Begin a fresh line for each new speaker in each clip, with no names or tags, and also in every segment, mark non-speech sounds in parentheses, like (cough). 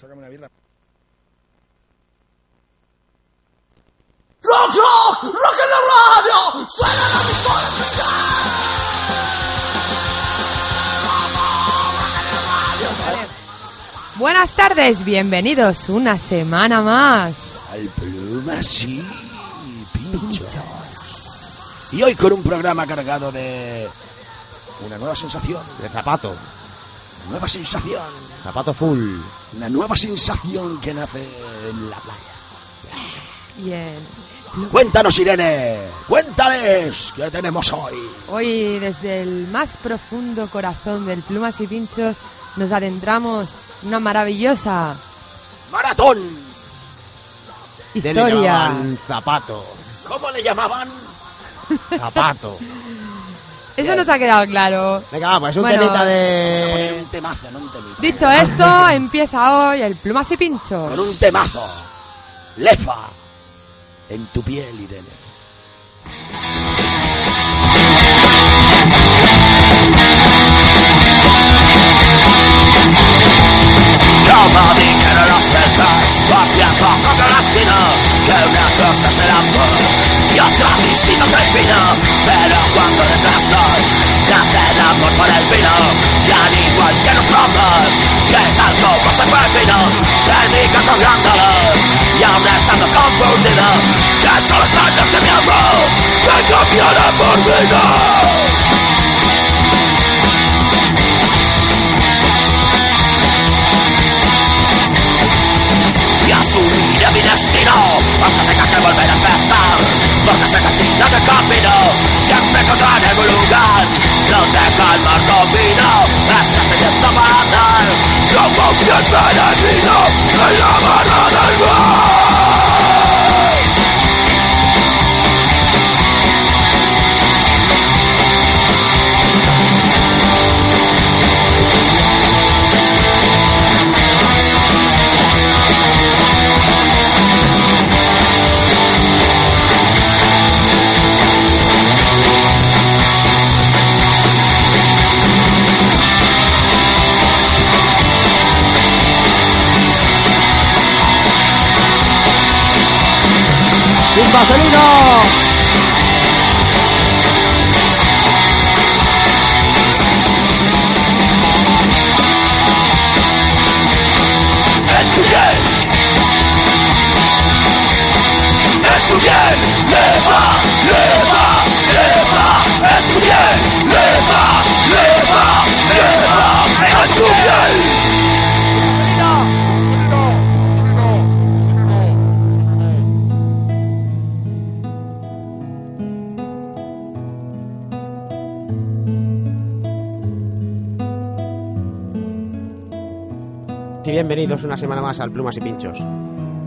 Sácame una birra.
¡Rock, rock! ¡Rock en la radio! ¡Suena la pistola
Buenas tardes, bienvenidos una semana más.
Al plumas y pinchos. Y hoy con un programa cargado de una nueva sensación,
De zapato.
Nueva sensación,
Zapato full.
una nueva sensación que nace en la playa.
Bien.
Cuéntanos, Irene, cuéntales qué tenemos hoy.
Hoy desde el más profundo corazón del Plumas y Pinchos nos adentramos en una maravillosa
Maratón.
Le
historia.
llamaban zapato.
¿Cómo le llamaban?
Zapato.
Eso nos ha quedado claro.
Venga, va, pues un
Bueno.
temita
Vamos a poner
de...
un temazo, no un temita.
Dicho esto, empieza hoy el Plumas y Pinchos.
Con un temazo. Lefa. En tu piel, Irene.
Como dijeron los celtas, por cierto como latino, que una cosa es el amor y otra distinto es el vino. Pero cuando dos, nace el amor por el vino, y al igual que nuestro amor, que tal como se fue el vino, dedica cambiándolo, y aún estando confundido, que solo esta noche mi amor, me cambiará por vino. Y asumiré mi destino. Aunque tenga que volver a empezar. Porque que tira de camino siempre encontraré algún lugar donde calmar domino este sediento para dar como quien peregrino en la barra del mar
¡Un bienvenidos una semana más al Plumas y Pinchos.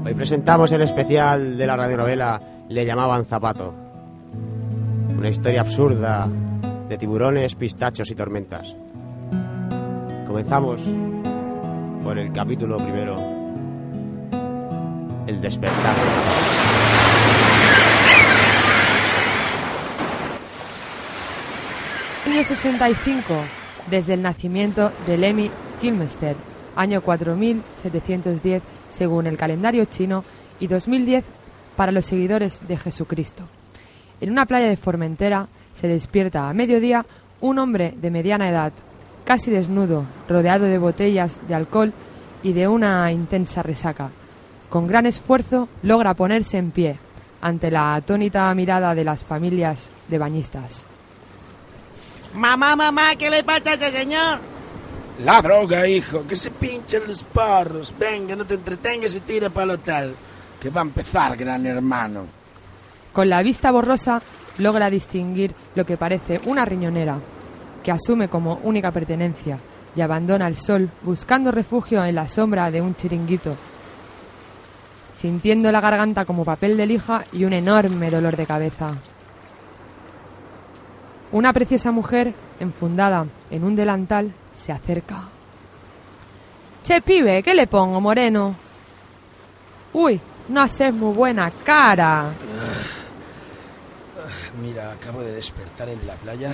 Hoy presentamos el especial de la radionovela Le llamaban Zapato. Una historia absurda de tiburones, pistachos y tormentas. Comenzamos por el capítulo primero. El despertar.
Año 65, desde el nacimiento de Lemmy Kilmister, año 4710 según el calendario chino y 2010 para los seguidores de Jesucristo. En una playa de Formentera se despierta a mediodía un hombre de mediana edad, casi desnudo, rodeado de botellas de alcohol y de una intensa resaca. Con gran esfuerzo logra ponerse en pie ante la atónita mirada de las familias de bañistas.
Mamá, mamá, ¿qué le pasa a este señor?
La droga, hijo, que se pinchen los porros. Venga, no te entretengas y tira para el hotel. Que va a empezar, gran hermano.
Con la vista borrosa logra distinguir lo que parece una riñonera, que asume como única pertenencia y abandona el sol buscando refugio en la sombra de un chiringuito, sintiendo la garganta como papel de lija y un enorme dolor de cabeza. Una preciosa mujer, enfundada en un delantal, se acerca. Che, pibe, ¿qué le pongo, moreno? Uy, no haces muy buena cara.
Mira, acabo de despertar en la playa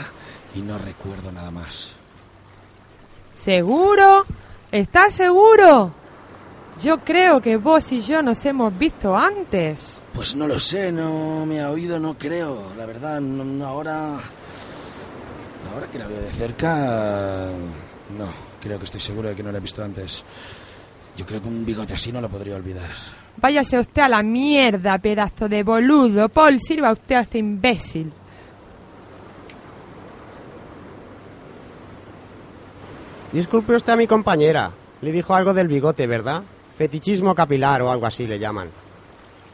y no recuerdo nada más.
¿Seguro? ¿Estás seguro? Yo creo que vos y yo nos hemos visto antes.
Pues no lo sé, no me ha oído, no creo. La verdad, no, no, ahora. Ahora que la veo de cerca. No, creo que estoy seguro de que no la he visto antes. Yo creo que un bigote así no lo podría olvidar.
Váyase usted a la mierda, pedazo de boludo. Paul, sirva usted a este imbécil.
Disculpe usted a mi compañera. Le dijo algo del bigote, ¿verdad? Fetichismo capilar o algo así le llaman.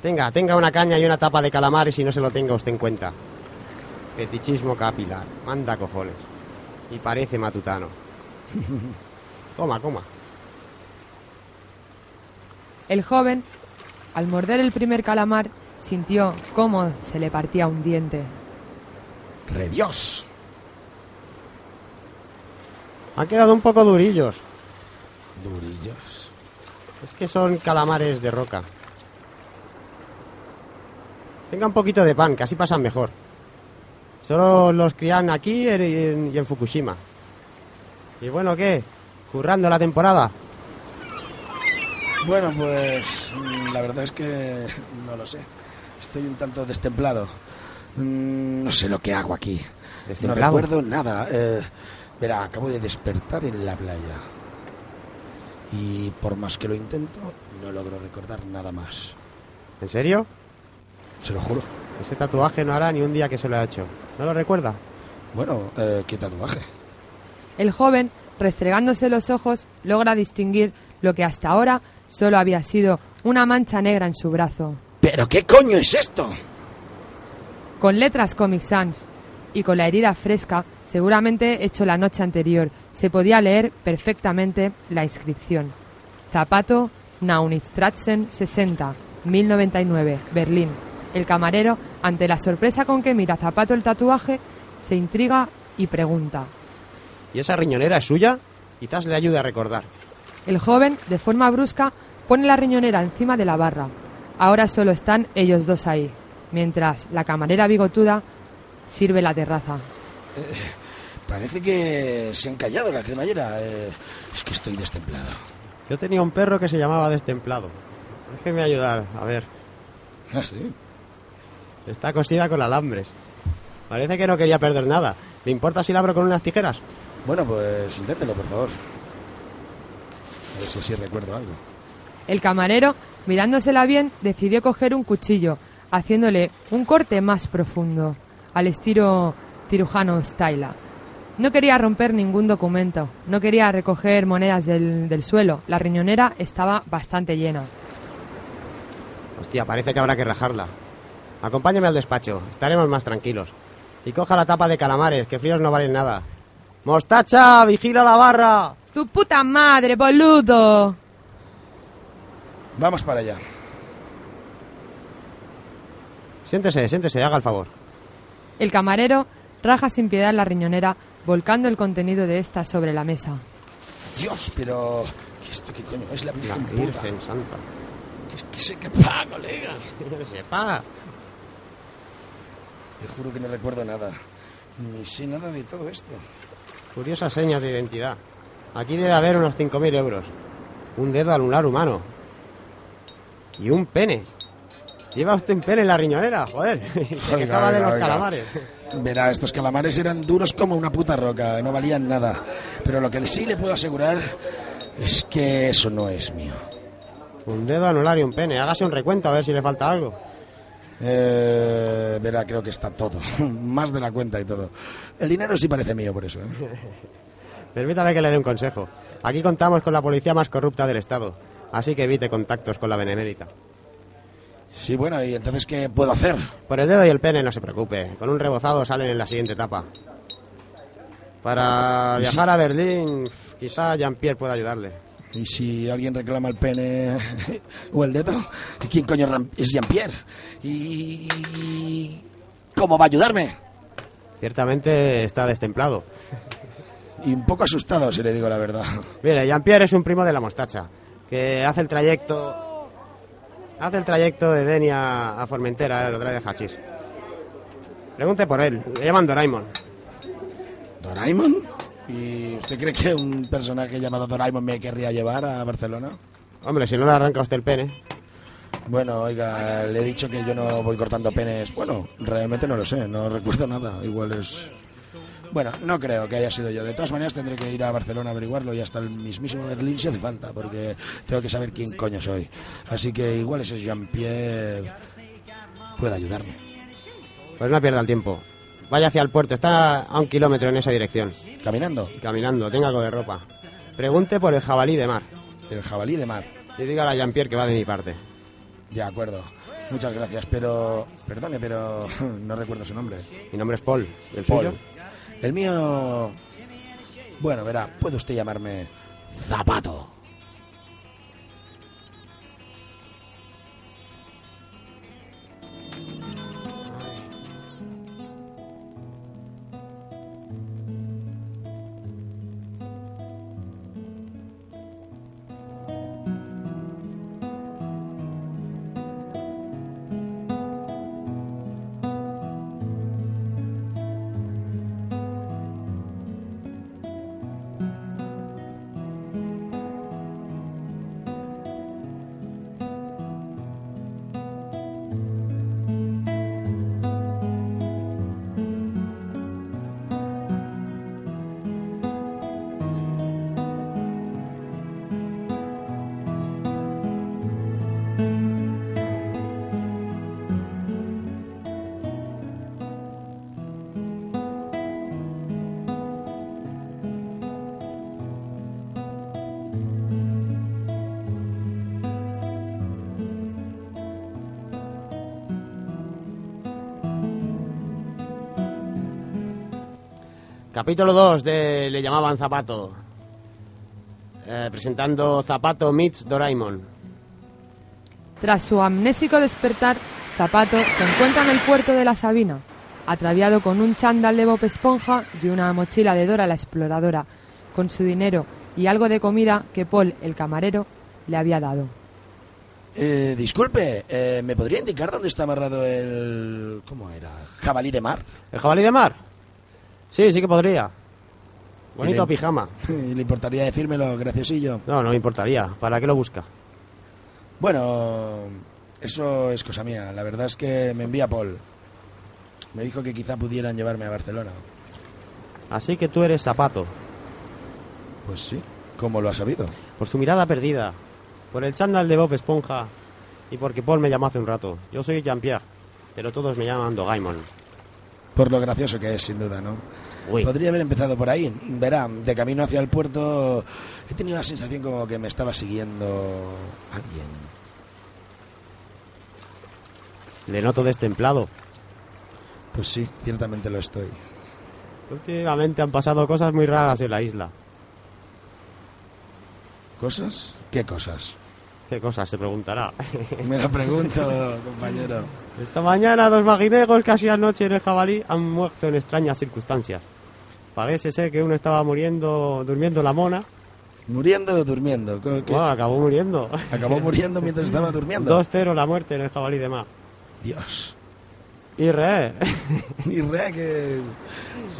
Tenga, tenga una caña y una tapa de calamares y no se lo tenga usted en cuenta. Fetichismo capilar. Manda cojones. Y parece matutano. (laughs) coma, coma.
El joven, al morder el primer calamar, sintió cómo se le partía un diente.
¡Redios!
Han quedado un poco durillos.
Durillos.
Es que son calamares de roca. Tenga un poquito de pan, que así pasan mejor. Solo los crían aquí y en, y en Fukushima. ¿Y bueno qué? ¿Currando la temporada?
Bueno, pues mm, la verdad es que no lo sé. Estoy un tanto destemplado. Mm, No sé lo que hago aquí. No recuerdo nada. Eh, verá, acabo de despertar en la playa. Y por más que lo intento, no logro recordar nada más.
¿En serio?
Se lo juro.
Ese tatuaje no hará ni un día que se lo ha hecho. ¿No lo recuerda?
Bueno, eh, ¿qué tatuaje?
El joven, restregándose los ojos, logra distinguir lo que hasta ahora solo había sido una mancha negra en su brazo.
¿Pero qué coño es esto?
Con letras Comic Sans y con la herida fresca, seguramente hecho la noche anterior, se podía leer perfectamente la inscripción. Zapato Naunistratzen 60, 1099, Berlín. El camarero, ante la sorpresa con que mira Zapato el tatuaje, se intriga y pregunta.
¿Y esa riñonera es suya? Quizás le ayude a recordar.
El joven, de forma brusca, pone la riñonera encima de la barra. Ahora solo están ellos dos ahí, mientras la camarera bigotuda sirve la terraza.
Parece que se han callado la cremallera. Eh, es que estoy destemplado.
Yo tenía un perro que se llamaba Destemplado. Déjeme ayudar, a ver.
¿Ah, sí?
Está cosida con alambres. Parece que no quería perder nada. ¿Le importa si la abro con unas tijeras?
Bueno, pues inténtelo, por favor. A ver si así recuerdo algo.
El camarero, mirándosela bien, decidió coger un cuchillo, haciéndole un corte más profundo, al estilo cirujano Styla. No quería romper ningún documento, no quería recoger monedas del, del suelo. La riñonera estaba bastante llena.
Hostia, parece que habrá que rajarla. Acompáñame al despacho, estaremos más tranquilos. Y coja la tapa de calamares, que fríos no valen nada. ¡Mostacha! ¡Vigila la barra!
¡Tu puta madre, boludo!
Vamos para allá.
Siéntese, siéntese, haga el favor.
El camarero raja sin piedad la riñonera, volcando el contenido de esta sobre la mesa.
Dios, pero... ¿qué ¿Esto qué coño es la
La
Virgen puta?
Virgen Santa.
Que es que sé que pa, colega. (laughs)
Sepa.
Te juro que no recuerdo nada. Ni sé nada de todo esto.
Curiosas señas de identidad. Aquí debe haber unos 5.000 euros. Un dedo anular humano. Y un pene. Lleva usted un pene en la riñonera, joder. Y (laughs) se
Oiga,
quejaba de los
oiga.
calamares.
Verá, estos calamares eran duros como una puta roca, no valían nada. Pero lo que sí le puedo asegurar es que eso no es mío.
Un dedo anular y un pene. Hágase un recuento a ver si le falta algo.
Eh, verá, creo que está todo. (laughs) Más de la cuenta y todo. El dinero sí parece mío por eso. ¿eh? (laughs)
Permítame que le dé un consejo. Aquí contamos con la policía más corrupta del Estado. Así que evite contactos con la benemérita.
Sí, bueno, ¿y entonces qué puedo hacer?
Por el dedo y el pene no se preocupe. Con un rebozado salen en la siguiente etapa. Para
¿Y si-
viajar a Berlín, quizá Jean-Pierre pueda ayudarle.
¿Y si alguien reclama el pene (laughs) o el dedo? ¿Quién coño es Jean-Pierre? ¿Y cómo va a ayudarme?
Ciertamente está destemplado.
Y un poco asustado, si le digo la verdad.
Mire, Jean-Pierre es un primo de la mostacha, que hace el trayecto... Hace el trayecto de Denia a Formentera, lo trae de hachís. Pregunte por él, le llaman Doraemon.
¿Doraemon? ¿Y usted cree que un personaje llamado Doraemon me querría llevar a Barcelona?
Hombre, si no le arranca usted el pene.
Bueno, oiga, le he dicho que yo no voy cortando penes. Bueno, realmente no lo sé, no recuerdo nada. Igual es. Bueno, no creo que haya sido yo. De todas maneras, tendré que ir a Barcelona a averiguarlo y hasta el mismísimo Berlín si hace falta, porque tengo que saber quién coño soy. Así que igual ese Jean-Pierre puede ayudarme.
Pues no pierda el tiempo. Vaya hacia el puerto, está a un kilómetro en esa dirección.
Caminando,
Caminando, tenga algo de ropa. Pregunte por el jabalí de mar.
el jabalí de mar.
Y dígale a Jean-Pierre que va de mi parte.
De acuerdo. Muchas gracias, pero. Perdone, pero (laughs) no recuerdo su nombre.
Mi nombre es Paul. ¿Y el
Paul.
suyo?
El mío. Bueno, verá, puede usted llamarme Zapato.
Capítulo 2 de Le llamaban Zapato. Eh, presentando Zapato meets Doraemon.
Tras su amnésico despertar, Zapato se encuentra en el puerto de la Sabina, ataviado con un chándal de Bob Esponja y una mochila de Dora la exploradora, con su dinero y algo de comida que Paul, el camarero, le había dado.
Eh, disculpe, eh, ¿me podría indicar dónde está amarrado el. ¿Cómo era? ¿Jabalí de mar?
¿El jabalí de mar? Sí, sí que podría. Bonito pijama. (laughs)
¿Le importaría decírmelo, graciosillo?
No, no me importaría. ¿Para qué lo busca?
Bueno, eso es cosa mía. La verdad es que me envía Paul. Me dijo que quizá pudieran llevarme a Barcelona.
Así que tú eres Zapato.
Pues sí. ¿Cómo lo ha sabido?
Por su mirada perdida. Por el chándal de Bob Esponja. Y porque Paul me llamó hace un rato. Yo soy Jean-Pierre. Pero todos me llaman Dogaimon.
Por lo gracioso que es, sin duda, ¿no?
Uy.
Podría haber empezado por ahí. Verá, de camino hacia el puerto he tenido la sensación como que me estaba siguiendo alguien.
Le noto destemplado.
Pues sí, ciertamente lo estoy.
Últimamente han pasado cosas muy raras en la isla.
¿Cosas? ¿Qué cosas?
¿Qué cosas? Se preguntará. (laughs)
Me lo pregunto, compañero.
Esta mañana dos maguinegos casi anoche en el jabalí han muerto en extrañas circunstancias. Parece ser que uno estaba muriendo, durmiendo la mona.
¿Muriendo o durmiendo? ¿Qué- qué?
Bueno, acabó muriendo.
¿Acabó muriendo mientras estaba durmiendo?
2-0 la muerte en el jabalí de mar.
Dios.
Y re,
Y rea que...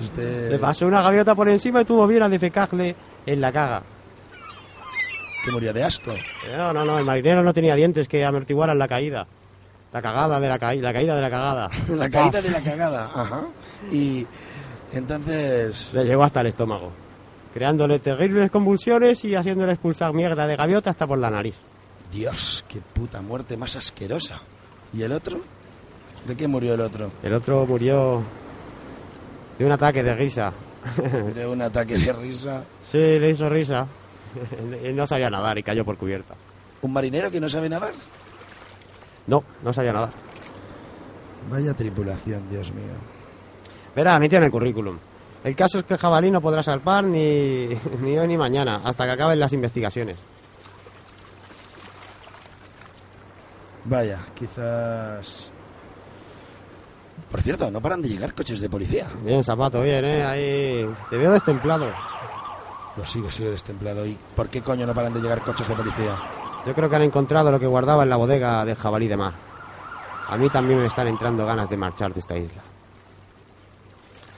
Usted...
le pasó una gaviota por encima y tuvo bien a defecarle en la caga.
Que murió de asco.
No, no, no, el marinero no tenía dientes que amortiguaran la caída. La cagada de la caída, la caída de la cagada. (laughs)
La caída de la cagada. Ajá. Y entonces...
Le llegó hasta el estómago, creándole terribles convulsiones y haciéndole expulsar mierda de gaviota hasta por la nariz.
Dios, qué puta muerte más asquerosa. ¿Y el otro? ¿De qué murió el otro?
El otro murió de un ataque de risa.
De un ataque de risa.
Sí, le hizo risa. (laughs) Él no sabía nadar y cayó por cubierta.
¿Un marinero que no sabe nadar?
No, no sabía nadar.
Vaya tripulación, Dios mío.
Verá, me tiene el currículum. El caso es que el jabalí no podrá salpar ni, (laughs) ni hoy ni mañana, hasta que acaben las investigaciones.
Vaya, quizás... Por cierto, no paran de llegar coches de policía.
Bien, zapato, bien, ¿eh? Ahí te veo destemplado.
Lo sigo, sigo destemplado. ¿Y por qué coño no paran de llegar coches de policía?
Yo creo que han encontrado lo que guardaba en la bodega del jabalí de mar. A mí también me están entrando ganas de marchar de esta isla.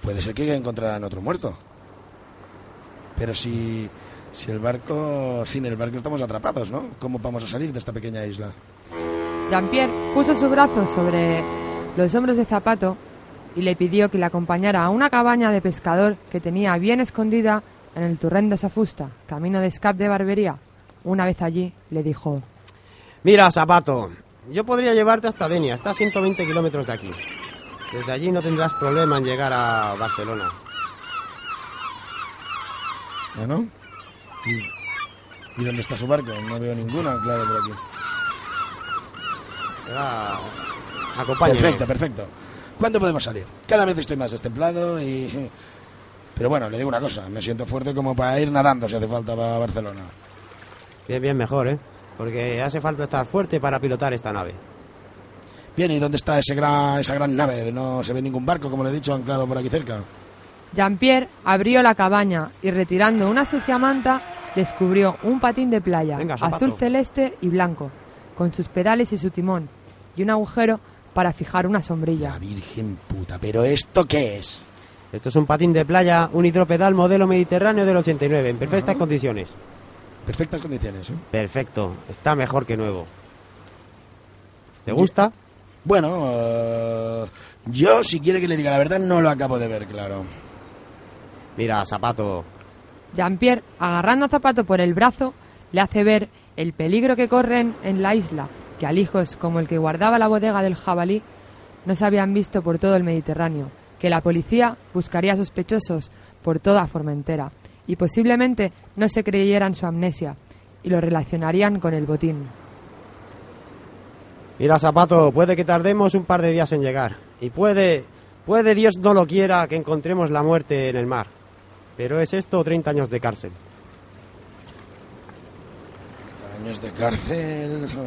Puede ser que encontraran otro muerto. Pero si Si el barco, sin el barco estamos atrapados, ¿no? ¿Cómo vamos a salir de esta pequeña isla?
Jean-Pierre puso su brazo sobre los hombros de Zapato y le pidió que le acompañara a una cabaña de pescador que tenía bien escondida en el Turrén de Safusta, camino de escape de Barbería. Una vez allí, le dijo,
Mira, Zapato, yo podría llevarte hasta Denia, está a 120 kilómetros de aquí. Desde allí no tendrás problema en llegar a Barcelona.
¿Ah, no? ¿Y, ¿Y dónde está su barco? No veo ninguna, claro, por aquí.
Será- Acompáñame.
Perfecto, perfecto. ¿Cuándo podemos salir? Cada vez estoy más destemplado y... Pero bueno, le digo una cosa, me siento fuerte como para ir nadando si hace falta para Barcelona.
Bien, bien, mejor, ¿eh? Porque hace falta estar fuerte para pilotar esta nave.
Bien, ¿y dónde está ese gran, esa gran nave? No se ve ningún barco, como le he dicho, anclado por aquí cerca.
Jean-Pierre abrió la cabaña y retirando una sucia manta descubrió un patín de playa
Venga,
azul celeste y blanco, con sus pedales y su timón, y un agujero para fijar una
La
sombrilla.
virgen puta, ¿pero esto qué es?
Esto es un patín de playa, un hidropedal modelo mediterráneo del 89, en perfectas condiciones.
Perfectas condiciones, ¿eh?
Perfecto, está mejor que nuevo. ¿Te gusta?
Bueno, eh, yo, si quiere que le diga la verdad, no lo acabo de ver, claro.
Mira, Zapato,
Jean-Pierre, agarrando a Zapato por el brazo, le hace ver el peligro que corren en la isla, que alijos como el que guardaba la bodega del jabalí no se habían visto por todo el Mediterráneo, que la policía buscaría sospechosos por toda Formentera y posiblemente no se creyeran su amnesia y lo relacionarían con el botín.
Mira, Zapato, puede que tardemos un par de días en llegar. Y puede, puede Dios no lo quiera que encontremos la muerte en el mar. Pero es esto o 30 años de cárcel.
Años de cárcel. (laughs)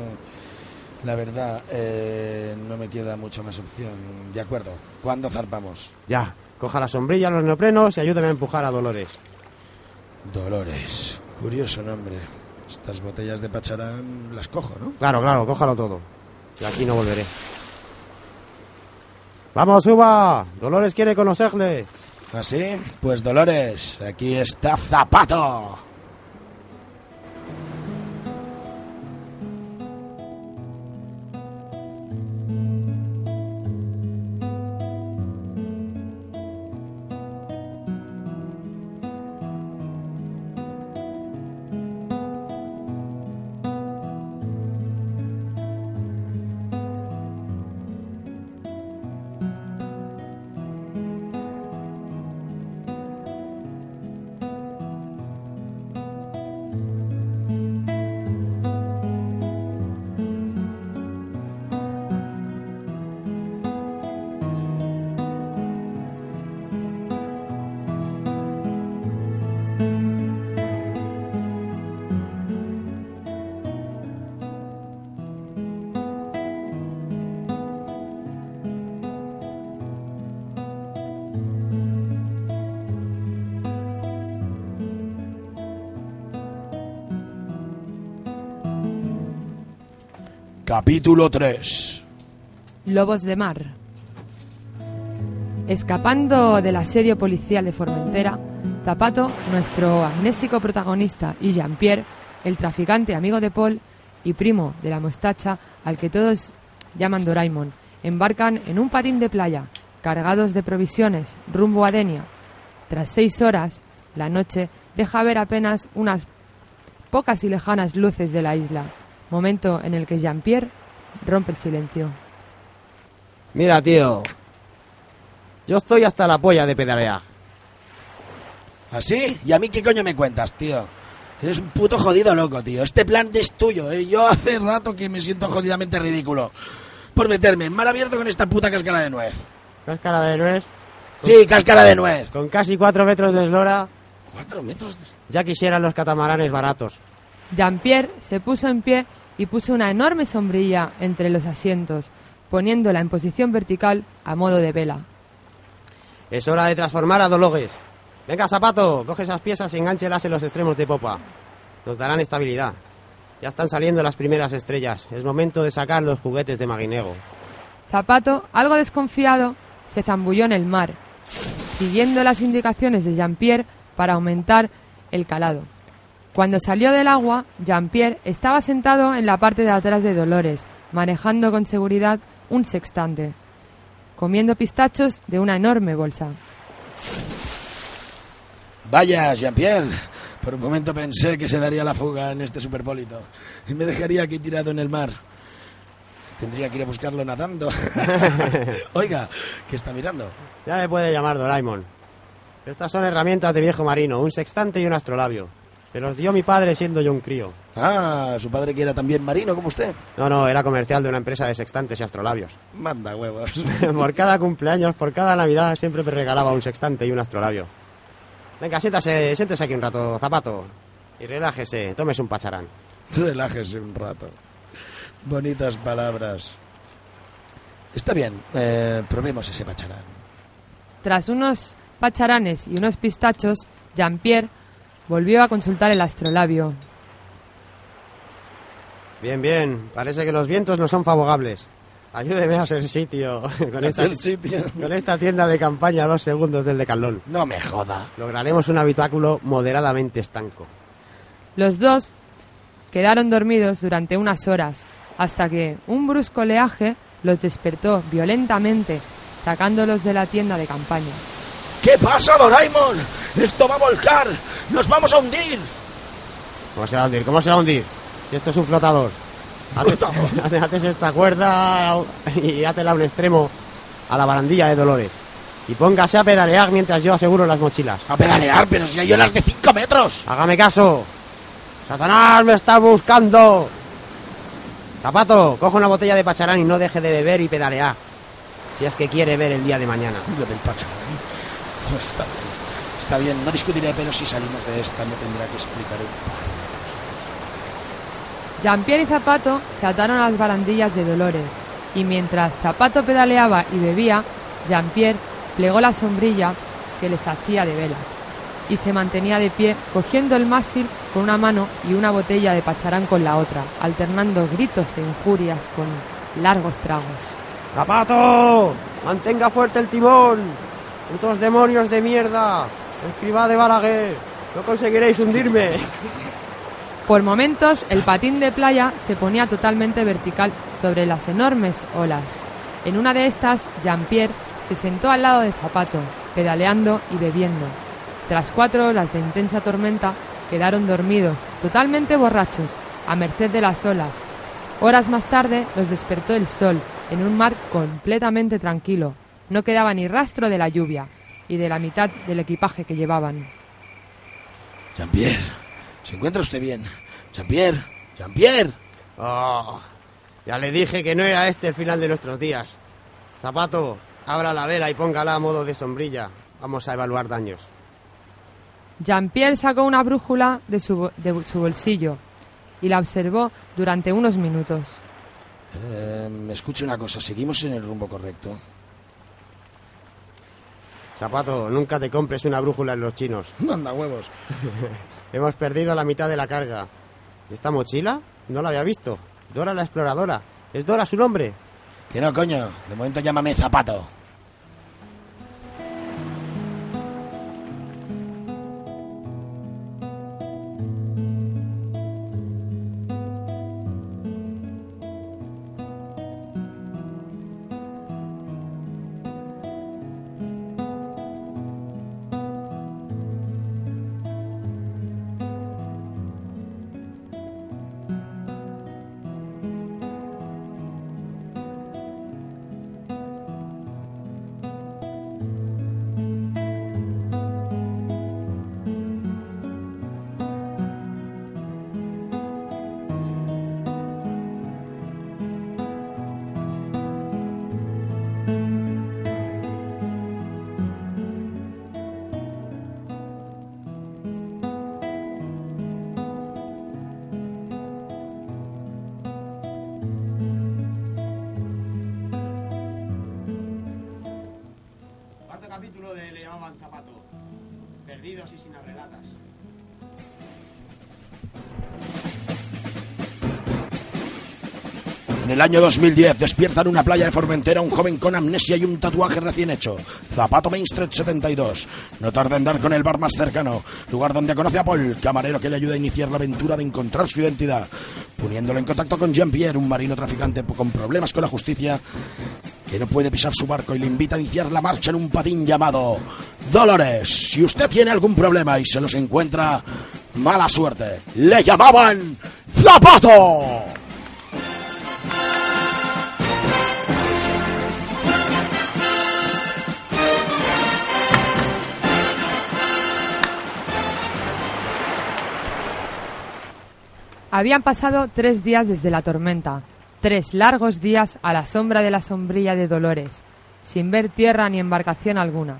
La verdad, eh, no me queda mucha más opción. De acuerdo, ¿cuándo zarpamos?
Ya, coja la sombrilla, los neoprenos y ayúdame a empujar a Dolores.
Dolores. Curioso nombre. Estas botellas de pacharán las cojo, ¿no?
Claro, claro, cójalo todo. Y aquí no volveré. ¡Vamos, suba! Dolores quiere conocerle.
¿Así? Pues Dolores, aquí está Zapato. Capítulo 3.
Lobos de mar. Escapando del asedio policial de Formentera, Zapato, nuestro amnésico protagonista, y Jean-Pierre, el traficante amigo de Paul y primo de la mostacha, al que todos llaman Doraemon, embarcan en un patín de playa, cargados de provisiones, rumbo a Denia. Tras seis horas, la noche deja ver apenas unas pocas y lejanas luces de la isla, momento en el que Jean-Pierre rompe el silencio.
Mira, tío. Yo estoy hasta la polla de pedalear.
¿Así? ¿Y a mí qué coño me cuentas, tío? Eres un puto jodido loco, tío. Este plan es tuyo, ¿eh? Yo hace rato que me siento jodidamente ridículo por meterme en mar abierto con esta puta cáscara de nuez.
Cáscara de nuez.
Sí, cáscara de nuez.
Con casi cuatro metros de eslora,
Cuatro metros. de-
ya quisieran los catamaranes baratos.
Jean-Pierre se puso en pie y puso una enorme sombrilla entre los asientos, poniéndola en posición vertical a modo de vela.
Es hora de transformar a Dolores. Venga, Zapato, coge esas piezas y engánchelas en los extremos de popa. Nos darán estabilidad. Ya están saliendo las primeras estrellas. Es momento de sacar los juguetes de Maguinego.
Zapato, algo desconfiado, se zambulló en el mar, siguiendo las indicaciones de Jean-Pierre para aumentar el calado. Cuando salió del agua, Jean-Pierre estaba sentado en la parte de atrás de Dolores, manejando con seguridad un sextante, comiendo pistachos de una enorme bolsa.
Vaya, Jean-Pierre. Por un momento pensé que se daría la fuga en este superpólito y me dejaría aquí tirado en el mar. Tendría que ir a buscarlo nadando. (laughs) Oiga, ¿qué está mirando?
Ya me puede llamar Doraemon. Estas son herramientas de viejo marino, un sextante y un astrolabio. Me los dio mi padre siendo yo un crío.
Ah, su padre que era también marino como usted.
No, no, era comercial de una empresa de sextantes y astrolabios.
Manda huevos. (laughs)
por cada cumpleaños, por cada Navidad, siempre me regalaba un sextante y un astrolabio. Venga, siéntase, siéntese aquí un rato, zapato. Y relájese, tómese un pacharán. (laughs)
Relájese un rato. Bonitas palabras. Está bien, eh, probemos ese pacharán.
Tras unos pacharanes y unos pistachos, Jean-Pierre volvió a consultar el astrolabio.
Bien, bien, parece que los vientos no son favorables. Ayúdeme a hacer sitio (laughs) con esta,
Hacer sitio.
con esta tienda de campaña a dos segundos del decalón.
No me joda.
Lograremos un habitáculo moderadamente estanco.
Los dos quedaron dormidos durante unas horas, hasta que un brusco oleaje los despertó violentamente, sacándolos de la tienda de campaña.
¿Qué pasa, Doraemon? Esto va a volcar. Nos vamos a hundir.
¿Cómo se va a hundir? ¿Cómo se va a hundir? Si esto es un flotador. (laughs) (laughs) Haces, esta cuerda y hátela a un extremo a la barandilla de Dolores. Y póngase a pedalear mientras yo aseguro las mochilas.
A pedalear, pero si hay olas de 5 metros.
Hágame caso. Satanás me está buscando. Zapato, coja una botella de pacharán y no deje de beber y pedalear. Si es que quiere ver el día de mañana.
Lo del pacharán. Está bien. Está bien, no discutiré, pero si salimos de esta me tendrá que explicar un par.
Jean-Pierre y Zapato se ataron a las barandillas de Dolores, y mientras Zapato pedaleaba y bebía, Jean-Pierre plegó la sombrilla que les hacía de vela, y se mantenía de pie cogiendo el mástil con una mano y una botella de pacharán con la otra, alternando gritos e injurias con largos tragos.
¡Zapato! ¡Mantenga fuerte el timón! ¡Putos demonios de mierda! ¡Escriba de Balaguer! ¡No conseguiréis hundirme!
Por momentos, el patín de playa se ponía totalmente vertical sobre las enormes olas. En una de estas, Jean-Pierre se sentó al lado de Zapato, pedaleando y bebiendo. Tras cuatro horas de intensa tormenta, quedaron dormidos, totalmente borrachos, a merced de las olas. Horas más tarde los despertó el sol, en un mar completamente tranquilo. No quedaba ni rastro de la lluvia y de la mitad del equipaje que llevaban.
Jean-Pierre, ¿se encuentra usted bien? Jean-Pierre, Jean-Pierre.
Oh, ya le dije que no era este el final de nuestros días. Zapato, abra la vela y póngala a modo de sombrilla. Vamos a evaluar daños.
Jean-Pierre sacó una brújula de su, de su bolsillo y la observó durante unos minutos.
Eh, me escuche una cosa, seguimos en el rumbo correcto.
Zapato, nunca te compres una brújula en los chinos. (laughs)
Manda huevos. (laughs)
Hemos perdido la mitad de la carga. ¿Y esta mochila? No la había visto. Dora la exploradora. ¿Es Dora su nombre?
Que no, coño. De momento llámame Zapato. En el año 2010 despierta en una playa de Formentera un joven con amnesia y un tatuaje recién hecho. Zapato Main Street 72. No tarda en dar con el bar más cercano, lugar donde conoce a Paul, camarero que le ayuda a iniciar la aventura de encontrar su identidad. Poniéndolo en contacto con Jean-Pierre, un marino traficante con problemas con la justicia, que no puede pisar su barco y le invita a iniciar la marcha en un patín llamado Dolores. Si usted tiene algún problema y se los encuentra, mala suerte. Le llamaban Zapato.
Habían pasado tres días desde la tormenta, tres largos días a la sombra de la sombrilla de Dolores, sin ver tierra ni embarcación alguna.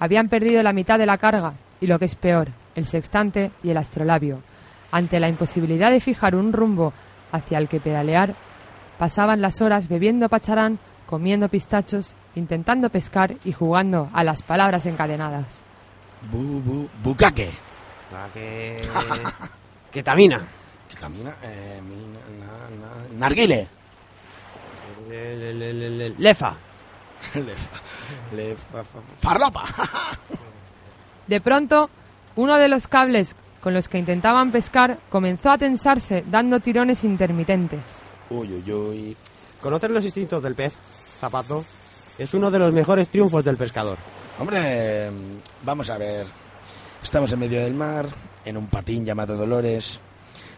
Habían perdido la mitad de la carga y lo que es peor, el sextante y el astrolabio. Ante la imposibilidad de fijar un rumbo hacia el que pedalear, pasaban las horas bebiendo pacharán, comiendo pistachos, intentando pescar y jugando a las palabras encadenadas.
Bu, bu, bucaque.
La que... (laughs)
Eh, mina, na, na- narguile.
Le- le- le- le- le- Lefa. (laughs)
Lefa, lefa. (laughs)
De pronto, uno de los cables con los que intentaban pescar comenzó a tensarse, dando tirones intermitentes.
Uy, uy, uy.
Conocer los instintos del pez, zapato, es uno de los mejores triunfos del pescador.
Hombre, vamos a ver. Estamos en medio del mar, en un patín llamado Dolores,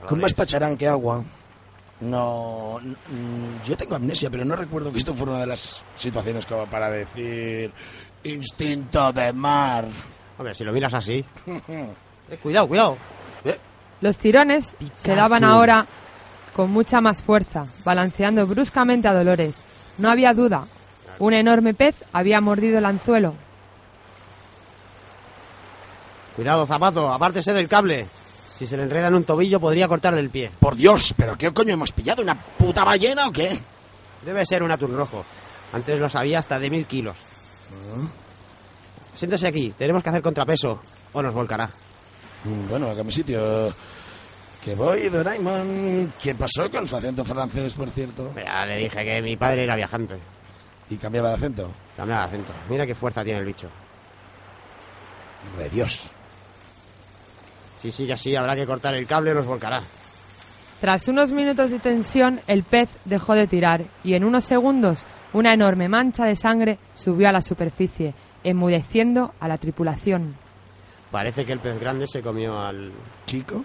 con más pacharán que agua. No, mm, yo tengo amnesia, pero no recuerdo que esto fuera una de las situaciones como para decir instinto de mar.
Hombre, si lo miras así... (laughs) Eh, cuidado, cuidado.
Eh,
Los tirones se daban ahora con mucha más fuerza, balanceando bruscamente a Dolores. No había duda. Un enorme pez había mordido el anzuelo.
Cuidado, zapato, apártese del cable. Si se le enreda en un tobillo podría cortarle el pie.
por Dios, ¿pero qué coño hemos pillado? ¿Una puta ballena o qué?
Debe ser un atún rojo. Antes lo sabía hasta de mil kilos. Siéntese aquí, tenemos que hacer contrapeso o nos volcará.
Mm, Bueno, acá mi sitio. Que voy, Doraemon. ¿Qué pasó con su acento francés, por cierto?
Ya le dije que mi padre era viajante.
Y cambiaba de acento.
Cambia de acento. Mira qué fuerza tiene el bicho.
De Dios.
Si sigue así, habrá que cortar el cable o nos volcará.
Tras unos minutos de tensión, el pez dejó de tirar y en unos segundos una enorme mancha de sangre subió a la superficie, enmudeciendo a la tripulación.
Parece que el pez grande se comió al...
Chico.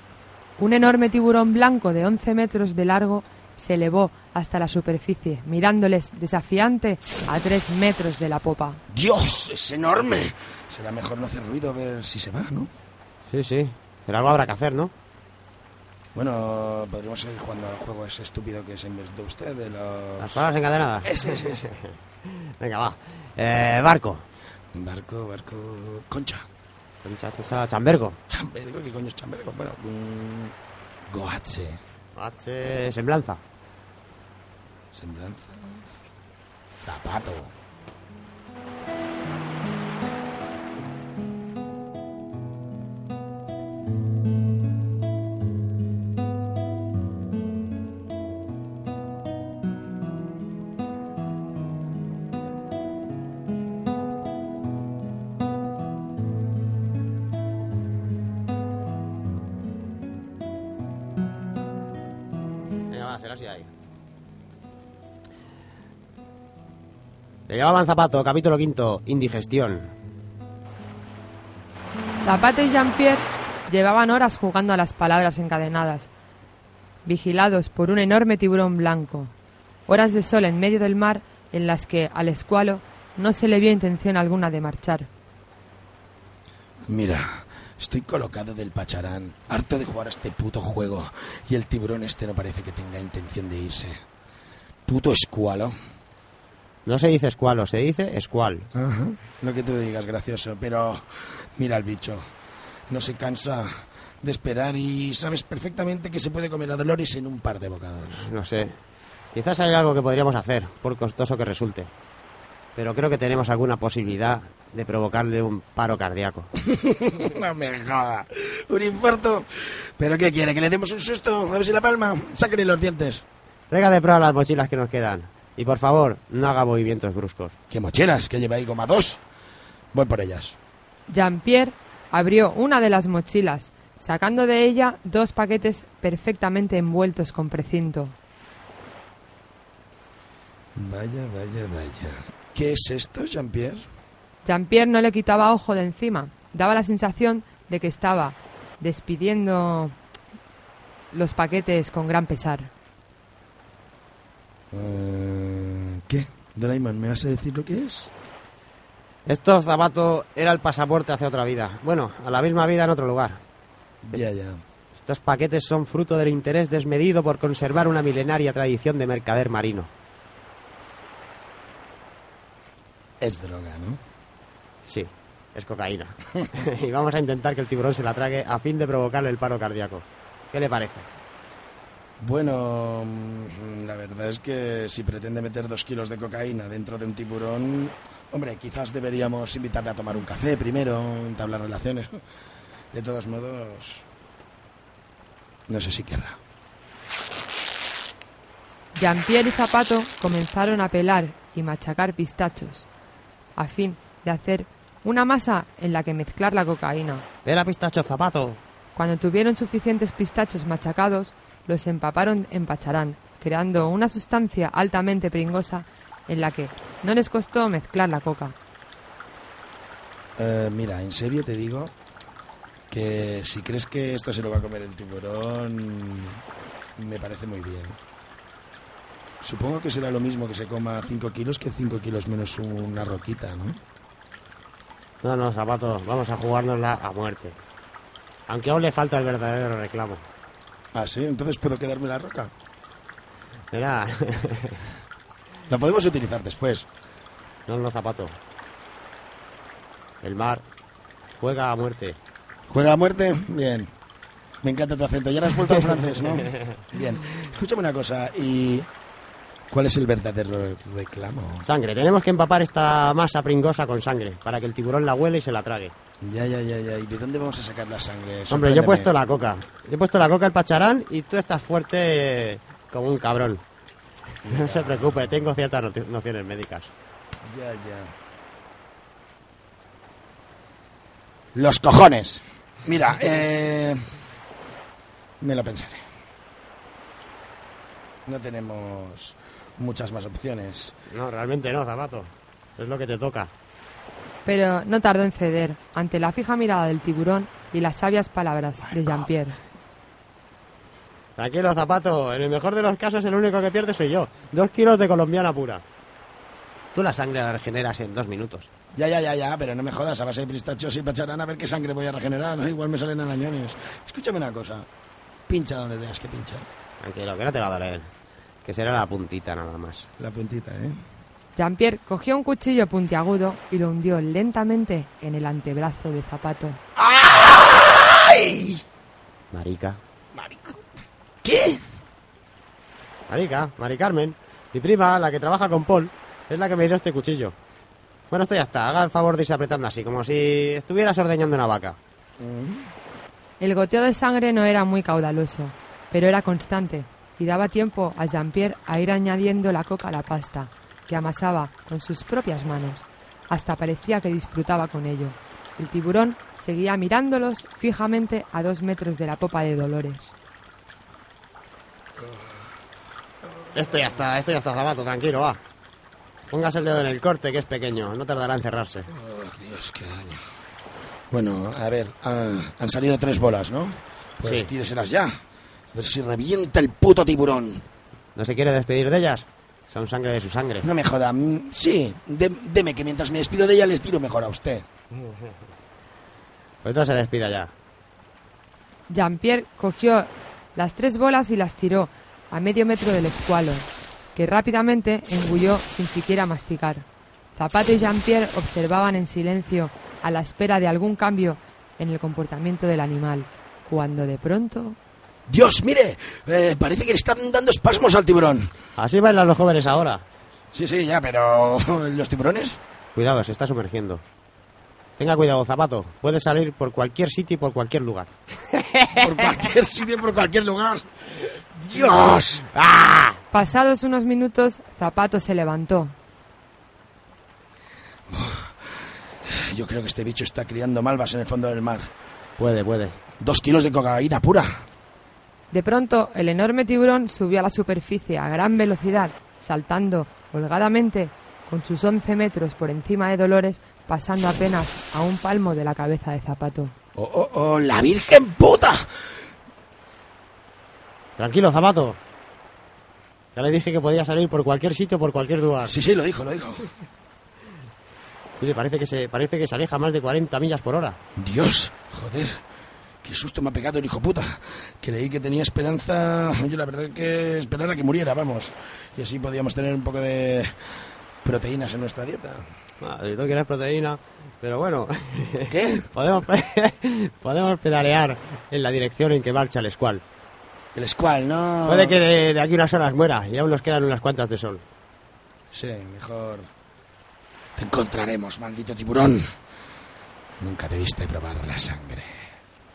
Un enorme tiburón blanco de 11 metros de largo se elevó hasta la superficie, mirándoles desafiante a 3 metros de la popa.
Dios, es enorme. Será mejor no hacer ruido a ver si se va, ¿no?
Sí, sí. Pero algo habrá que hacer, ¿no?
Bueno, podríamos seguir jugando al juego ese estúpido que se inventó usted de
Las
los...
palabras encadenadas.
Ese, ese, ese. (laughs)
Venga, va. Eh, barco.
Barco, barco... Concha.
Concha, esa, chambergo.
Chambergo, ¿qué coño es chambergo? Bueno, un... Goache.
H, semblanza.
Semblanza. Zapato.
Le llamaban zapato, capítulo quinto, indigestión.
Zapato y Jean-Pierre llevaban horas jugando a las palabras encadenadas, vigilados por un enorme tiburón blanco. Horas de sol en medio del mar en las que al escualo no se le vio intención alguna de marchar.
Mira, estoy colocado del pacharán, harto de jugar a este puto juego, y el tiburón este no parece que tenga intención de irse. Puto escualo.
No se dice escualo, se dice escual.
Lo que tú digas, gracioso, pero mira al bicho. No se cansa de esperar y sabes perfectamente que se puede comer a Dolores en un par de bocados.
No sé. Quizás hay algo que podríamos hacer, por costoso que resulte. Pero creo que tenemos alguna posibilidad de provocarle un paro cardíaco. (laughs)
no me joda. Un infarto. ¿Pero qué quiere? ¿Que le demos un susto? A ver si la palma. Sáquenle los dientes.
Traiga de prueba las mochilas que nos quedan. Y por favor, no haga movimientos bruscos.
¿Qué mochilas? ¿Que lleva ahí goma dos? Voy por ellas.
Jean-Pierre abrió una de las mochilas, sacando de ella dos paquetes perfectamente envueltos con precinto.
Vaya, vaya, vaya. ¿Qué es esto, Jean-Pierre?
Jean-Pierre no le quitaba ojo de encima. Daba la sensación de que estaba despidiendo los paquetes con gran pesar.
Eh, ¿Qué? Doraemon, ¿me vas a decir lo que es?
Esto, Zapato, era el pasaporte hacia otra vida. Bueno, a la misma vida en otro lugar.
Ya, ya.
Estos paquetes son fruto del interés desmedido por conservar una milenaria tradición de mercader marino.
Es droga, ¿no?
Sí, es cocaína. (laughs) y vamos a intentar que el tiburón se la trague a fin de provocarle el paro cardíaco. ¿Qué le parece?
Bueno, mm, la verdad es que si pretende meter dos kilos de cocaína dentro de un tiburón, hombre, quizás deberíamos invitarle a tomar un café primero, entablar relaciones. (laughs) De todos modos, no sé si querrá.
Jean-Pierre y Zapato comenzaron a pelar y machacar pistachos, a fin de hacer una masa en la que mezclar la cocaína.
Era pistacho, Zapato.
Cuando tuvieron suficientes pistachos machacados, los empaparon en pacharán, creando una sustancia altamente pringosa en la que no les costó mezclar la coca.
Eh, mira, en serio te digo que si crees que esto se lo va a comer el tiburón, me parece muy bien. Supongo que será lo mismo que se coma 5 kilos que 5 kilos menos una roquita, ¿no?
No, no, Zapato, vamos a jugárnosla a muerte. Aunque aún le falta el verdadero reclamo.
Ah, sí, entonces puedo quedarme la roca.
Mira,
La podemos utilizar después.
no, no, Zapato. El mar juega a muerte.
¿Juega a muerte? Bien. Me encanta tu acento. Ya has vuelto al francés, ¿no? (laughs) Bien. Escúchame una cosa. ¿Y cuál es el verdadero reclamo?
Sangre, tenemos que empapar esta masa pringosa con sangre para que el tiburón la huele y se la trague.
Ya, ya, ya, ya. ¿Y de dónde vamos a sacar la sangre?
Hombre, yo he puesto la coca. Yo he puesto la coca al pacharán y tú estás fuerte como un cabrón. No se preocupe, tengo ciertas nociones médicas.
Ya, ya. Los cojones. Mira, eh... Me lo pensaré. No tenemos muchas más opciones.
No, realmente no, Zapato. Es lo que te toca.
Pero no tardó en ceder ante la fija mirada del tiburón y las sabias palabras de Jean-Pierre.
Tranquilo, Zapato. En el mejor de los casos, el único que pierde soy yo. Dos kilos de colombiana pura. Tú la sangre la regeneras en dos minutos.
Ya, ya, ya, ya, pero no me jodas, a base de pistachos y pacharán a ver qué sangre voy a regenerar. (laughs) Igual me salen arañones. Escúchame una cosa. Pincha donde tengas que pinchar.
Tranquilo, que no te va a doler. Que será la puntita nada más.
La puntita, ¿eh?
Jean-Pierre cogió un cuchillo puntiagudo y lo hundió lentamente en el antebrazo de Zapato.
Marica.
¿Qué?
Marica, Mari Carmen. Mi prima, la que trabaja con Paul, es la que me dio este cuchillo. Bueno, esto ya está. Haga el favor de irse apretando así, como si estuvieras ordeñando una vaca.
El goteo de sangre no era muy caudaloso, pero era constante y daba tiempo a Jean-Pierre a ir añadiendo la coca a la pasta, que amasaba con sus propias manos. Hasta parecía que disfrutaba con ello. El tiburón seguía mirándolos fijamente a dos metros de la popa de Dolores.
Esto ya está, esto ya está, Zapato, tranquilo, va. Póngase el dedo en el corte, que es pequeño, no tardará en cerrarse.
Oh, Dios, qué daño. Bueno, a ver, ah, han salido tres bolas, ¿no? Pues
Sí.
tíreselas ya. A ver si revienta el puto tiburón.
¿No se quiere despedir de ellas? Son sangre de su sangre.
No me joda. mm, Sí, de- deme que mientras me despido de ella les tiro mejor a usted.
Pues no se despida ya.
Jean-Pierre cogió las tres bolas y las tiró a medio metro del escualo, que rápidamente engulló sin siquiera masticar. Zapato y Jean-Pierre observaban en silencio a la espera de algún cambio en el comportamiento del animal, cuando de pronto...
Dios, mire, eh, parece que le están dando espasmos al tiburón.
Así bailan los jóvenes ahora.
Sí, sí, ya, pero (laughs) los tiburones.
Cuidado, se está sumergiendo. Tenga cuidado, Zapato. Puede salir por cualquier sitio y por cualquier lugar. (laughs)
Por cualquier sitio, por cualquier lugar. Dios.
¡Ah!
Pasados unos minutos, Zapato se levantó. (sighs)
Yo creo que este bicho está criando malvas en el fondo del mar.
Puede, puede.
Dos kilos de cocaína pura.
De pronto, el enorme tiburón subió a la superficie a gran velocidad, saltando holgadamente con sus 11 metros por encima de Dolores, pasando apenas a un palmo de la cabeza de Zapato.
¡Oh, oh, oh! ¡La Virgen puta!
Tranquilo, Zapato. Ya le dije que podía salir por cualquier sitio, por cualquier lugar.
Sí, sí, lo dijo, lo dijo.
Mire, parece que se, parece que se aleja más de 40 millas por hora.
Dios, joder. Qué susto me ha pegado el hijo puta. Creí que tenía esperanza. Yo la verdad que esperar a que muriera, vamos. Y así podíamos tener un poco de proteínas en nuestra dieta.
Ah, si no quieres proteína, pero bueno.
¿Qué? (laughs)
podemos, (laughs) podemos pedalear en la dirección en que marcha el Squall.
El Squall, ¿no?
Puede que de, de aquí unas horas muera y aún nos quedan unas cuantas de sol.
Sí, mejor. Te encontraremos, maldito tiburón. Nunca debiste probar la sangre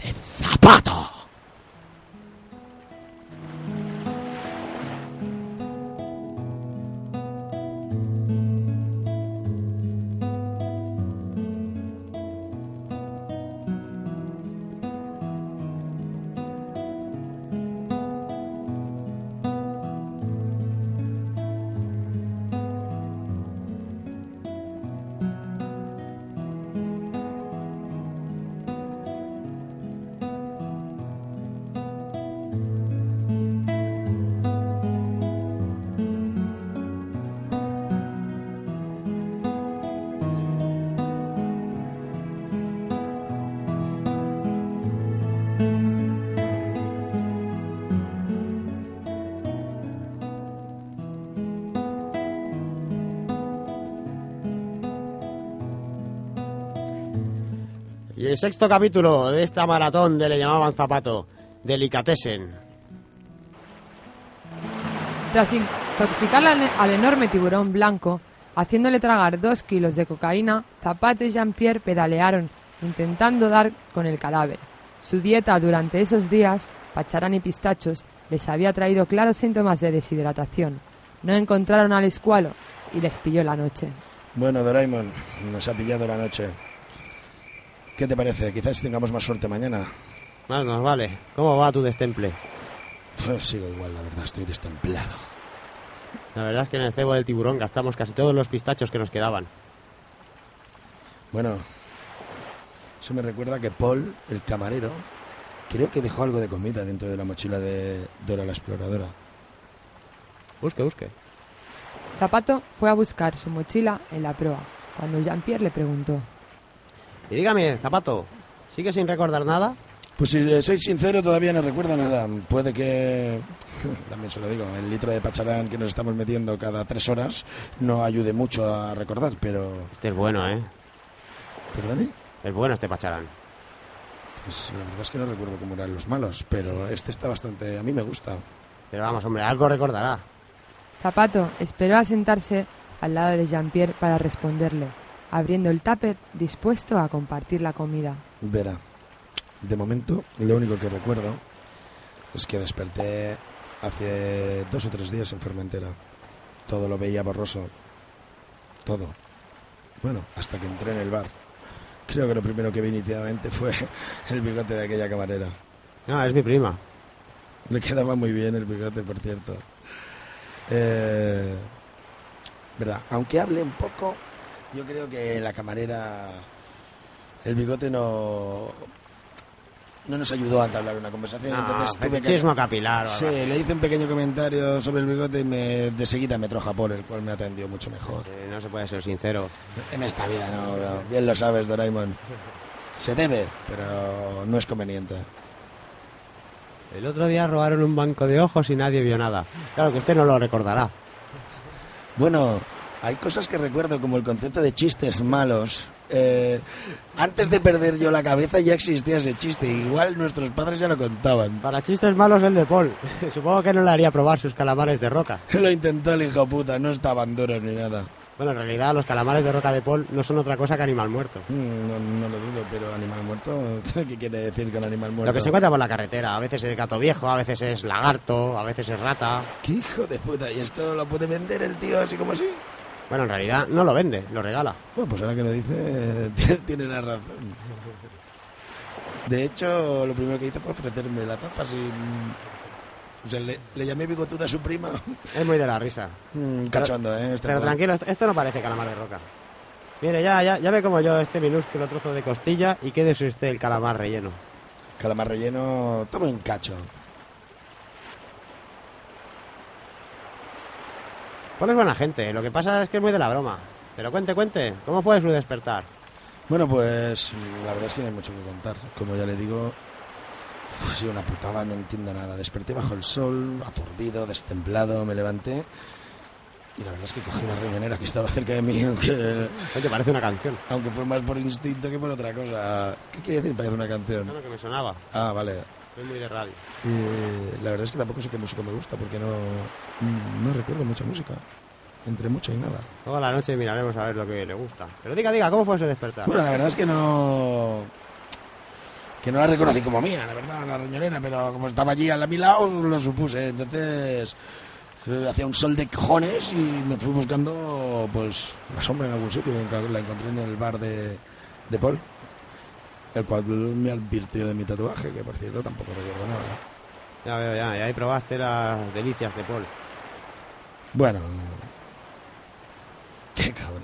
de
Y el sexto capítulo de esta maratón de Le llamaban Zapato, Delicatessen.
Tras intoxicar al, al enorme tiburón blanco, haciéndole tragar dos kilos de cocaína, Zapato y Jean-Pierre pedalearon, intentando dar con el cadáver. Su dieta durante esos días, pacharán y pistachos, les había traído claros síntomas de deshidratación. No encontraron al escualo y les pilló la noche.
Bueno, Doraemon, nos ha pillado la noche. ¿Qué te parece? Quizás tengamos más suerte mañana.
Más nos vale. ¿Cómo va tu destemple?
Sigo igual, la verdad, estoy destemplado.
La verdad es que en el cebo del tiburón gastamos casi todos los pistachos que nos quedaban.
Bueno, eso me recuerda que Paul, el camarero, creo que dejó algo de comida dentro de la mochila de Dora la exploradora.
Busque, busque.
Zapato fue a buscar su mochila en la proa, cuando Jean-Pierre le preguntó.
Y dígame, Zapato, ¿sigue sin recordar nada?
Pues si le soy sincero, todavía no recuerdo nada. Puede que, (laughs) también se lo digo, el litro de pacharán que nos estamos metiendo cada tres horas no ayude mucho a recordar, pero...
Este es bueno, ¿eh?
¿Perdone?
Es bueno este pacharán.
Pues la verdad es que no recuerdo cómo eran los malos, pero este está bastante... A mí me gusta.
Pero vamos, hombre, algo recordará.
Zapato esperó a sentarse al lado de Jean-Pierre para responderle, abriendo el tupper dispuesto a compartir la comida.
Verá, de momento lo único que recuerdo es que desperté hace dos o tres días en Formentera. Todo lo veía borroso. Todo. Bueno, hasta que entré en el bar. Creo que lo primero que vi nítidamente fue (laughs) el bigote de aquella camarera.
Ah, es mi prima.
Le quedaba muy bien el bigote, por cierto. Eh, verdad, aunque hable un poco, yo creo que la camarera, el bigote no, no nos ayudó a entablar una conversación.
No,
entonces tuve que-
capilar. o
Sí, le hice un pequeño comentario sobre el bigote y me, de seguida me troja por el cual me atendió mucho mejor.
Eh, no se puede ser sincero.
En esta vida no, no. bien lo sabes, Doraemon. Se debe, pero no es conveniente.
El otro día robaron un banco de ojos y nadie vio nada. Claro que usted no lo recordará.
Bueno, hay cosas que recuerdo, como el concepto de chistes malos. Eh, antes de perder yo la cabeza ya existía ese chiste. Igual nuestros padres ya lo contaban.
Para chistes malos el de Paul. (laughs) Supongo que no le haría probar sus calamares de roca. (laughs)
Lo intentó el hijo puta, no estaban duros ni nada.
Bueno, en realidad los calamares de roca de Paul no son otra cosa que animal muerto.
Mm, No, no lo dudo, pero animal muerto, (laughs) ¿qué quiere decir con animal muerto?
Lo que se encuentra por la carretera. A veces es gato viejo, a veces es lagarto, a veces es rata.
¡Qué hijo de puta! ¿Y esto lo puede vender el tío así como así?
Bueno, en realidad no lo vende, lo regala.
Bueno, pues ahora que lo dice, (laughs) tiene- la razón. De hecho, lo primero que hizo fue ofrecerme la tapa sin... O sea, le, le llamé bigotuda a su prima.
Es muy de la risa.
Mm, cachondo, ¿eh? Este
Pero tranquilo, esto, esto no parece calamar de roca. Mire, ya, ya, ya ve como yo este minúsculo trozo de costilla y quédese usted el calamar relleno.
Calamar relleno, toma un cacho.
Paul es buena gente, lo que pasa es que es muy de la broma. Pero cuente, cuente, ¿cómo fue su despertar?
Bueno, pues la verdad es que no hay mucho que contar. Como ya le digo, ha sido una putada, no entiendo nada. Desperté bajo el sol, aturdido, destemplado, me levanté y la verdad es que cogí una riñonera que estaba cerca de mí, (laughs) aunque,
Oye, parece una canción.
aunque fue más por instinto que por otra cosa. ¿Qué quiere decir parece una canción?
No, que me sonaba.
Ah, vale.
Soy muy de radio.
Eh, la verdad es que tampoco sé qué música me gusta porque no, no recuerdo mucha música. Entre mucha y nada.
Toda la noche miraremos a ver lo que le gusta. Pero diga, diga, ¿cómo fue su despertar?
Bueno, la verdad es que no. Que no la reconocí como mía, la verdad, la riñonera, pero como estaba allí a mi lado, lo supuse. Entonces, eh, hacía un sol de cojones y me fui buscando, pues, la sombra en algún sitio. La encontré en el bar de, de Paul, el cual me advirtió de mi tatuaje, que por cierto tampoco recuerdo nada.
Ya veo, ya, y ahí probaste las delicias de Paul.
Bueno, (laughs) qué cabrón.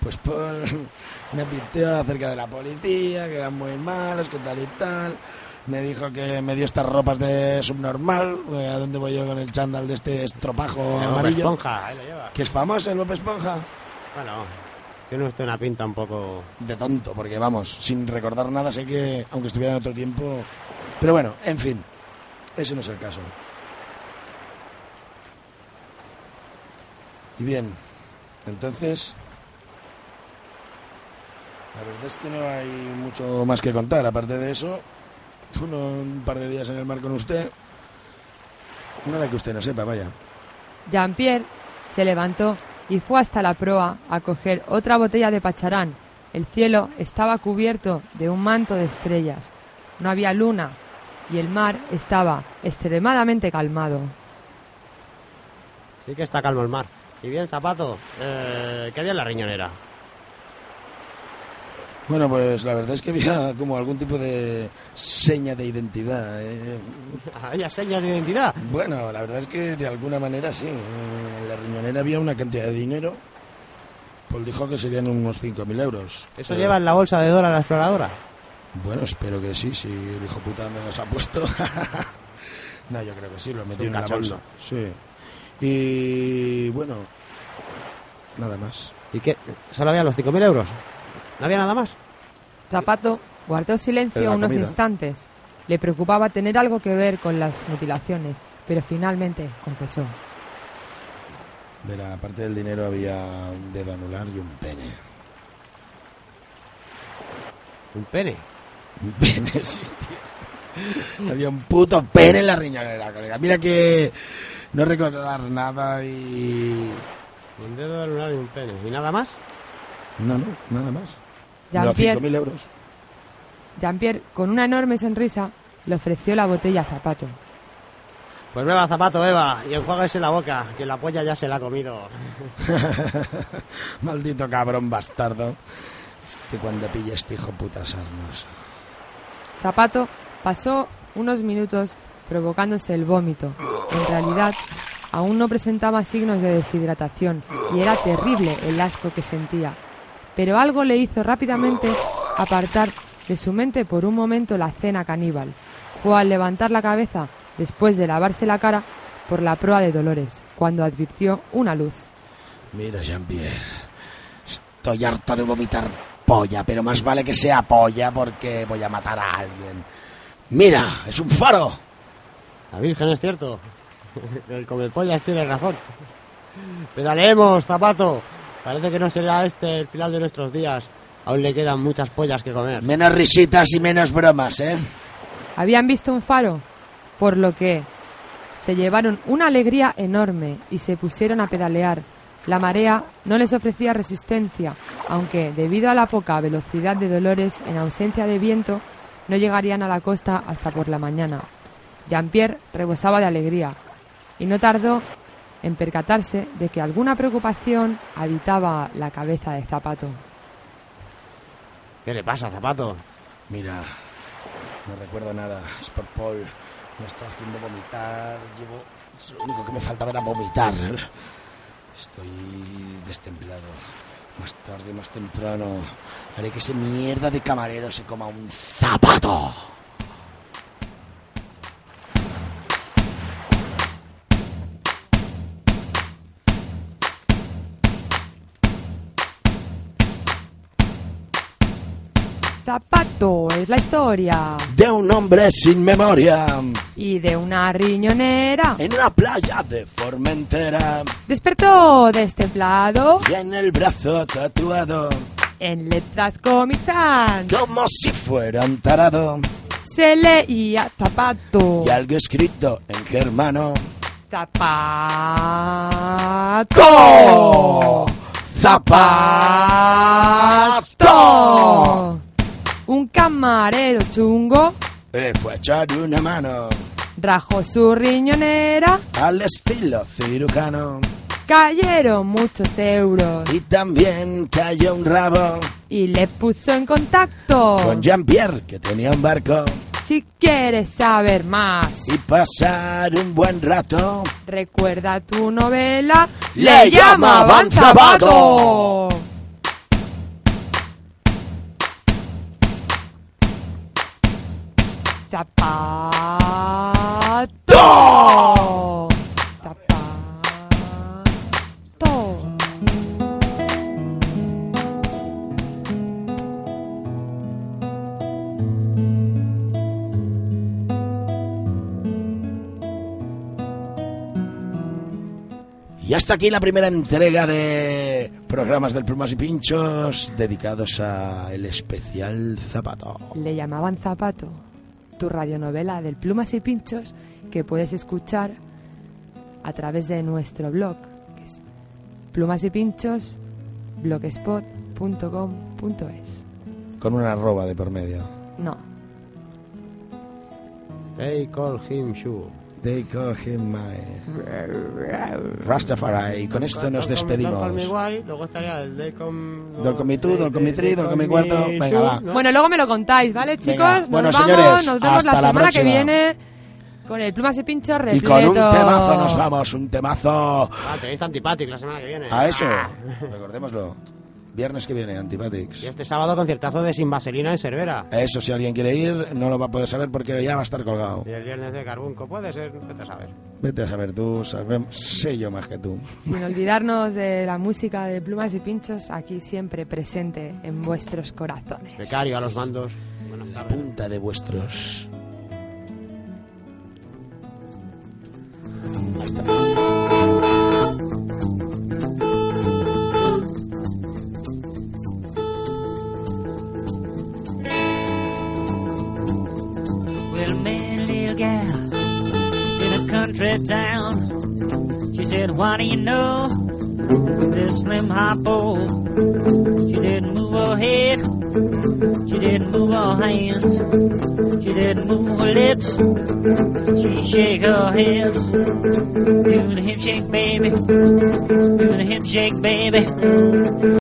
Pues Paul (laughs) me advirtió acerca de la policía, que eran muy malos, que tal y tal. Me dijo que me dio estas ropas de subnormal, eh, a dónde voy yo con el chándal de este estropajo
El Bob
amarillo,
Esponja, ahí lo lleva.
que es famoso el Bob Esponja.
Bueno, tiene usted una pinta un poco...
De tonto, porque vamos, sin recordar nada, sé que, aunque estuviera en otro tiempo... Pero bueno, en fin, ese no es el caso. Y bien, entonces... La verdad es que no hay mucho más que contar. Aparte de eso, uno un par de días en el mar con usted. Nada que usted no sepa, vaya.
Jean-Pierre se levantó y fue hasta la proa a coger otra botella de pacharán. El cielo estaba cubierto de un manto de estrellas. No había luna y el mar estaba extremadamente calmado.
Sí que está calmo el mar. Y bien, zapato, eh, ¿qué había en la riñonera?
Bueno, pues la verdad es que había como algún tipo de seña de identidad. ¿eh?
¿Había señas de identidad?
Bueno, la verdad es que de alguna manera sí. En la riñonera había una cantidad de dinero. Paul dijo que serían unos 5.000 euros.
¿Eso
Pero-
lleva en la bolsa de Dora la exploradora?
Bueno, espero que sí, si el hijo puta me los ha puesto. (laughs) no, yo creo que sí, lo metió en la bolsa. Sí. Y bueno, nada más.
¿Y qué? ¿Solo había los 5.000 euros? ¿No había nada más?
Zapato guardó silencio
la
unos
comida.
instantes. Le preocupaba tener algo que ver con las mutilaciones, pero finalmente confesó.
Verá, aparte del dinero había un dedo anular y un pene.
Un pene.
Un pene, (laughs) sí, tío. Había un puto pene en la riñonera, colega. Mira que no recordar nada y...
Un dedo anular y un pene. ¿Y nada más?
No, no, nada más.
Jean-Pierre
5.000 euros.
Jean-Pierre, con una enorme sonrisa, le ofreció la botella a Zapato.
Pues beba, zapato, beba. Y enjuáguese la boca, que la polla ya se la ha comido. (laughs)
Maldito cabrón bastardo. Este cuando pilla este hijo puta sarnos.
Zapato pasó unos minutos provocándose el vómito. En realidad, aún no presentaba signos de deshidratación y era terrible el asco que sentía. Pero algo le hizo rápidamente apartar de su mente por un momento la cena caníbal. Fue al levantar la cabeza, después de lavarse la cara, por la proa de Dolores, cuando advirtió una luz.
Mira, Jean-Pierre. Estoy harto de vomitar polla, pero más vale que sea polla porque voy a matar a alguien. Mira, es un faro.
La Virgen es cierto. (laughs) El comer pollas tiene razón. Pedaleemos, zapato. Parece que no será este el final de nuestros días. Aún le quedan muchas pollas que comer.
Menos risitas y menos bromas, ¿eh?
Habían visto un faro, por lo que se llevaron una alegría enorme y se pusieron a pedalear. La marea no les ofrecía resistencia, aunque debido a la poca velocidad de Dolores en ausencia de viento, no llegarían a la costa hasta por la mañana. Jean-Pierre rebosaba de alegría y no tardó en percatarse de que alguna preocupación habitaba la cabeza de Zapato.
¿Qué le pasa, Zapato?
Mira, no recuerdo nada. Es por Paul. Me está haciendo vomitar. Llevo. Lo único que me faltaba era vomitar. Estoy destemplado. Más tarde, más temprano, haré que ese mierda de camarero se coma un zapato.
Zapato es la historia
De un hombre sin memoria
y de una riñonera.
en una playa de Formentera
Despertó destemplado
y en el brazo tatuado
en letras Comic Sans.
como si fuera un tarado
Se leía zapato.
y algo escrito en germano.
Zapato.
Zapato.
Un camarero chungo
Le fue a echar una mano
rajó su riñonera.
al estilo cirujano
Cayeron muchos euros
y también cayó un rabo
y le puso en contacto.
con Jean-Pierre que tenía un barco
Si quieres saber más,
y pasar un buen rato.
recuerda tu novela.
Le llamaban Zapato.
Zapato. Zapato.
Y hasta aquí la primera entrega de programas del Plumas y Pinchos dedicados a el especial Zapato.
Le llamaban Zapato, tu radionovela del Plumas y Pinchos que puedes escuchar a través de nuestro blog, que es plumas y pinchos blogspot.com.es.
Con una arroba de por medio.
No,
They call him Shu.
They call him my Rastafari. Y con esto nos despedimos.
luego estaría el They come...
Dol con mi tú, mi tri, dol con mi cuarto. Venga, va.
Bueno, luego me lo contáis, ¿vale, chicos?
Venga.
Nos
Bueno,
vamos,
señores,
nos vemos
hasta
la
la
semana que
próxima.
viene con el Plumas y Pinchos
Y
repleto.
con un temazo nos vamos, un temazo.
Ah, tenéis Antipathic la semana que viene.
A eso, recordémoslo. Viernes que viene, Antipatics.
Y este sábado conciertazo de Sin Vaselina en Cervera.
Eso, si alguien quiere ir, no lo va a poder saber porque ya va a estar colgado.
Y el viernes de Carbunco puede ser, vete a saber.
Vete a saber tú, sé yo más que tú.
Sin olvidarnos de la música de Plumas y Pinchos, aquí siempre presente en vuestros corazones.
Becario a los mandos. Buenas
La
tardes.
punta de vuestros.
Gal in a country town. She said, Why do you know this slim bowl? She didn't move her head, she didn't move her hands, she didn't move her lips. She shake her hips, do the hip shake, baby, do the hip shake, baby.